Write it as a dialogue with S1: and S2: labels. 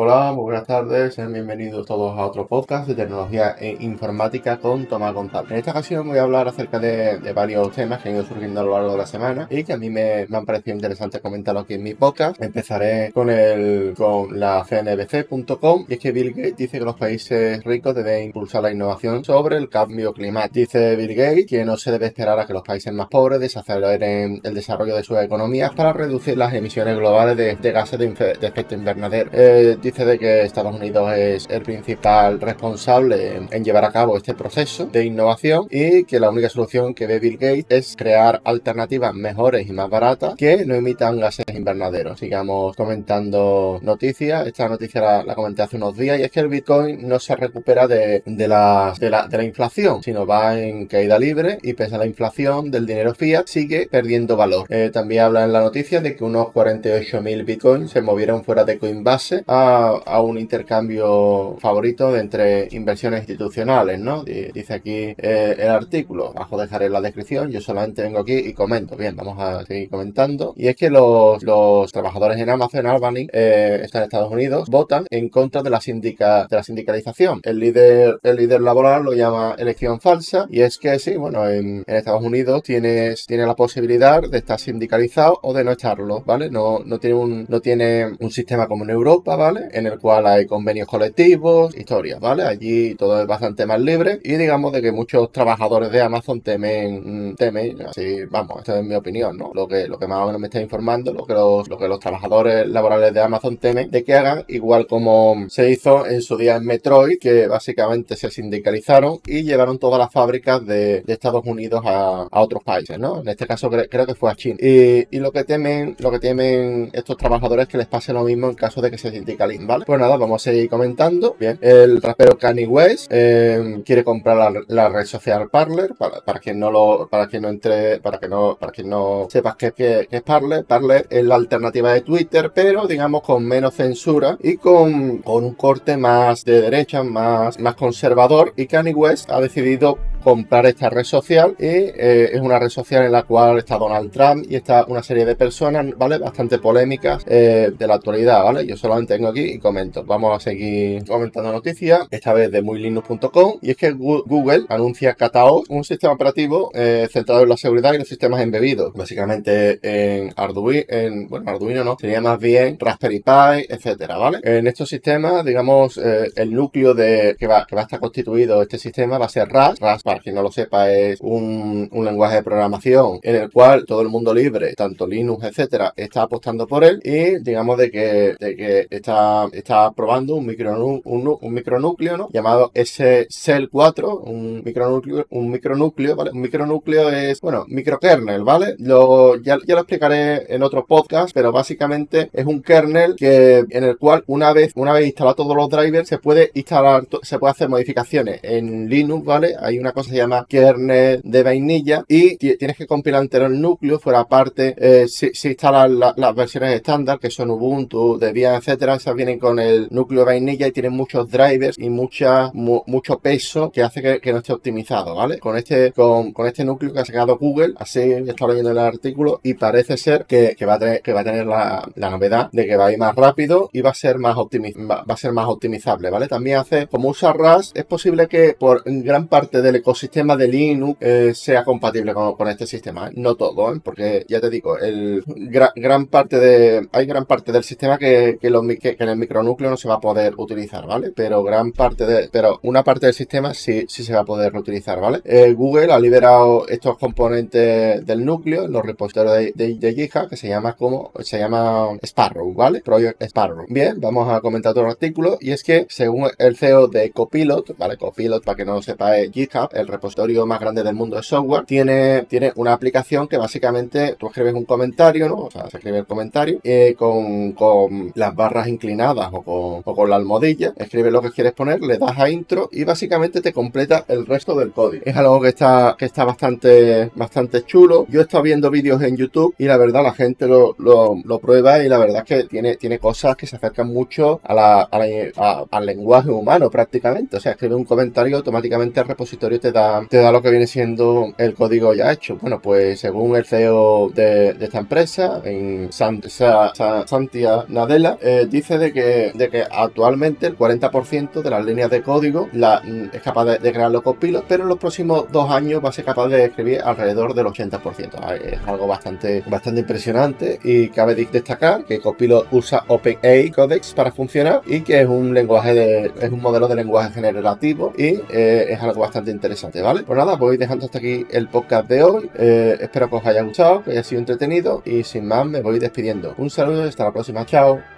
S1: Hola, muy buenas tardes, sean bienvenidos todos a otro podcast de tecnología e informática con Tomás González. En esta ocasión voy a hablar acerca de, varios temas que han ido surgiendo a lo largo de la semana y que a mí me, han parecido interesantes comentarlo aquí en mi podcast. Empezaré con el con la cnbc.com y es que Bill Gates dice que los países ricos deben impulsar la innovación sobre el cambio climático. Dice Bill Gates que no se debe esperar a que los países más pobres desaceleren el desarrollo de sus economías para reducir las emisiones globales de, gases de, efecto invernadero. Eh, dice de que Estados Unidos es el principal responsable en, llevar a cabo este proceso de innovación y que la única solución que ve Bill Gates es crear alternativas mejores y más baratas que no emitan gases invernaderos. Sigamos comentando noticias. Esta noticia la, comenté hace unos días y es que el Bitcoin no se recupera de, la, de, la, inflación, sino va en caída libre y pese a la inflación del dinero fiat sigue perdiendo valor. Eh, también habla en la noticia de que unos 48.000 Bitcoins se movieron fuera de Coinbase a a, un intercambio favorito de entre inversiones institucionales, ¿no? Dice aquí eh, el artículo, abajo dejaré la descripción, yo solamente vengo aquí y comento. Bien, vamos a seguir comentando. Y es que los, trabajadores en Amazon Albany, eh, están en Estados Unidos, votan en contra de la, sindica, de la sindicalización. El líder, el líder laboral lo llama elección falsa y es que sí, bueno, en, Estados Unidos tienes, tiene la posibilidad de estar sindicalizado o de no estarlo, ¿vale? No, no, tiene un, no tiene un sistema como en Europa, ¿vale? En el cual hay convenios colectivos, historias, ¿vale? Allí todo es bastante más libre y digamos de que muchos trabajadores de Amazon temen, mm, temen, así, vamos, esto es mi opinión, ¿no? Lo que, lo que más o menos me está informando, lo que los, lo que los trabajadores laborales de Amazon temen de que hagan igual como se hizo en su día en Metroid, que básicamente se sindicalizaron y llevaron todas las fábricas de, Estados Unidos a, otros países, ¿no? En este caso creo que fue a China. Y, y, lo que temen, lo que temen estos trabajadores es que les pase lo mismo en caso de que se sindicalicen Pues nada, vamos a seguir comentando. Bien, el rapero Kanye West eh, quiere comprar la, red social Parler, para, para quien no lo, para quien no entre, para que no, para quien no sepas qué, es Parler. Parler es la alternativa de Twitter, pero digamos con menos censura y con, con un corte más de derecha, más, más conservador. Y Kanye West ha decidido comprar esta red social y eh, es una red social en la cual está Donald Trump y está una serie de personas, ¿vale? Bastante polémicas eh, de la actualidad, ¿vale? Yo solamente tengo aquí y comento. Vamos a seguir comentando noticias, esta vez de muylinux.com y es que Google anuncia Kataos, un sistema operativo eh, centrado en la seguridad y los sistemas embebidos, básicamente en Arduino, en, bueno, Arduino no, sería más bien Raspberry Pi, etcétera, ¿vale? En estos sistemas, digamos, el núcleo de que va, que va a estar constituido este sistema va a ser RAS, RAS para quien no lo sepa, es un, lenguaje de programación en el cual todo el mundo libre, tanto Linux, etcétera, está apostando por él y digamos de que, de que está, está probando un, micronúcleo, un, micronúcleo ¿no? llamado SCEL4, un micronúcleo, un micronúcleo, ¿vale? Un micronúcleo es, bueno, microkernel, ¿vale? Lo, ya, ya lo explicaré en otro podcast, pero básicamente es un kernel que, en el cual una vez, una vez instalado todos los drivers, se puede instalar, se puede hacer modificaciones en Linux, ¿vale? Hay una se llama kernel de vainilla y tienes que compilar entero el núcleo, fuera parte, eh, si, instalas las versiones estándar que son Ubuntu, Debian, etcétera, esas vienen con el núcleo de vainilla y tienen muchos drivers y mucha, mucho peso que hace que, no esté optimizado, ¿vale? Con este, con, este núcleo que ha sacado Google, así he estado leyendo el artículo y parece ser que, va a tener, que va a tener la, novedad de que va a ir más rápido y va a ser más va, a ser más optimizable, ¿vale? También hace, como usa RAS, es posible que por gran parte del ecosistema de Linux eh, sea compatible con, este sistema. ¿eh? No todo, ¿eh? porque ya te digo, el gran parte de hay gran parte del sistema que, que, en el micronúcleo no se va a poder utilizar, ¿vale? Pero gran parte de, pero una parte del sistema sí, sí se va a poder utilizar, ¿vale? Google ha liberado estos componentes del núcleo en los repositorios de, de, GitHub que se llama como se llama Sparrow, ¿vale? Project Sparrow. Bien, vamos a comentar otro artículo y es que según el CEO de Copilot, ¿vale? Copilot, para que no lo sepa, es GitHub, el repositorio más grande del mundo de software, tiene, tiene una aplicación que básicamente tú escribes un comentario, ¿no? O sea, se escribe el comentario con, con, las barras inclinadas o con, o con la almohadilla, escribes lo que quieres poner, le das a intro y básicamente te completa el resto del código. Es algo que está, que está bastante, bastante chulo. Yo he estado viendo vídeos en YouTube y la verdad la gente lo, lo, prueba y la verdad es que tiene, tiene cosas que se acercan mucho a la, al lenguaje humano prácticamente. O sea, escribe un comentario automáticamente el repositorio te te da, lo que viene siendo el código ya hecho. Bueno, pues según el CEO de, esta empresa, en Santia Nadella, eh, dice de que, de actualmente el 40% de las líneas de código mm, es capaz de, crear los copilos, pero en los próximos dos años va a ser capaz de escribir alrededor del 80%. Ah, es algo bastante, impresionante y cabe destacar que Copilot usa OpenAI Codex para funcionar y que es un lenguaje de, es un modelo de lenguaje generativo y eh, es algo bastante interesante, ¿vale? Pues nada, voy dejando hasta aquí el podcast de hoy. Eh, espero que os haya gustado, que haya sido entretenido y sin más me voy despidiendo. Un saludo y hasta la próxima. Chao.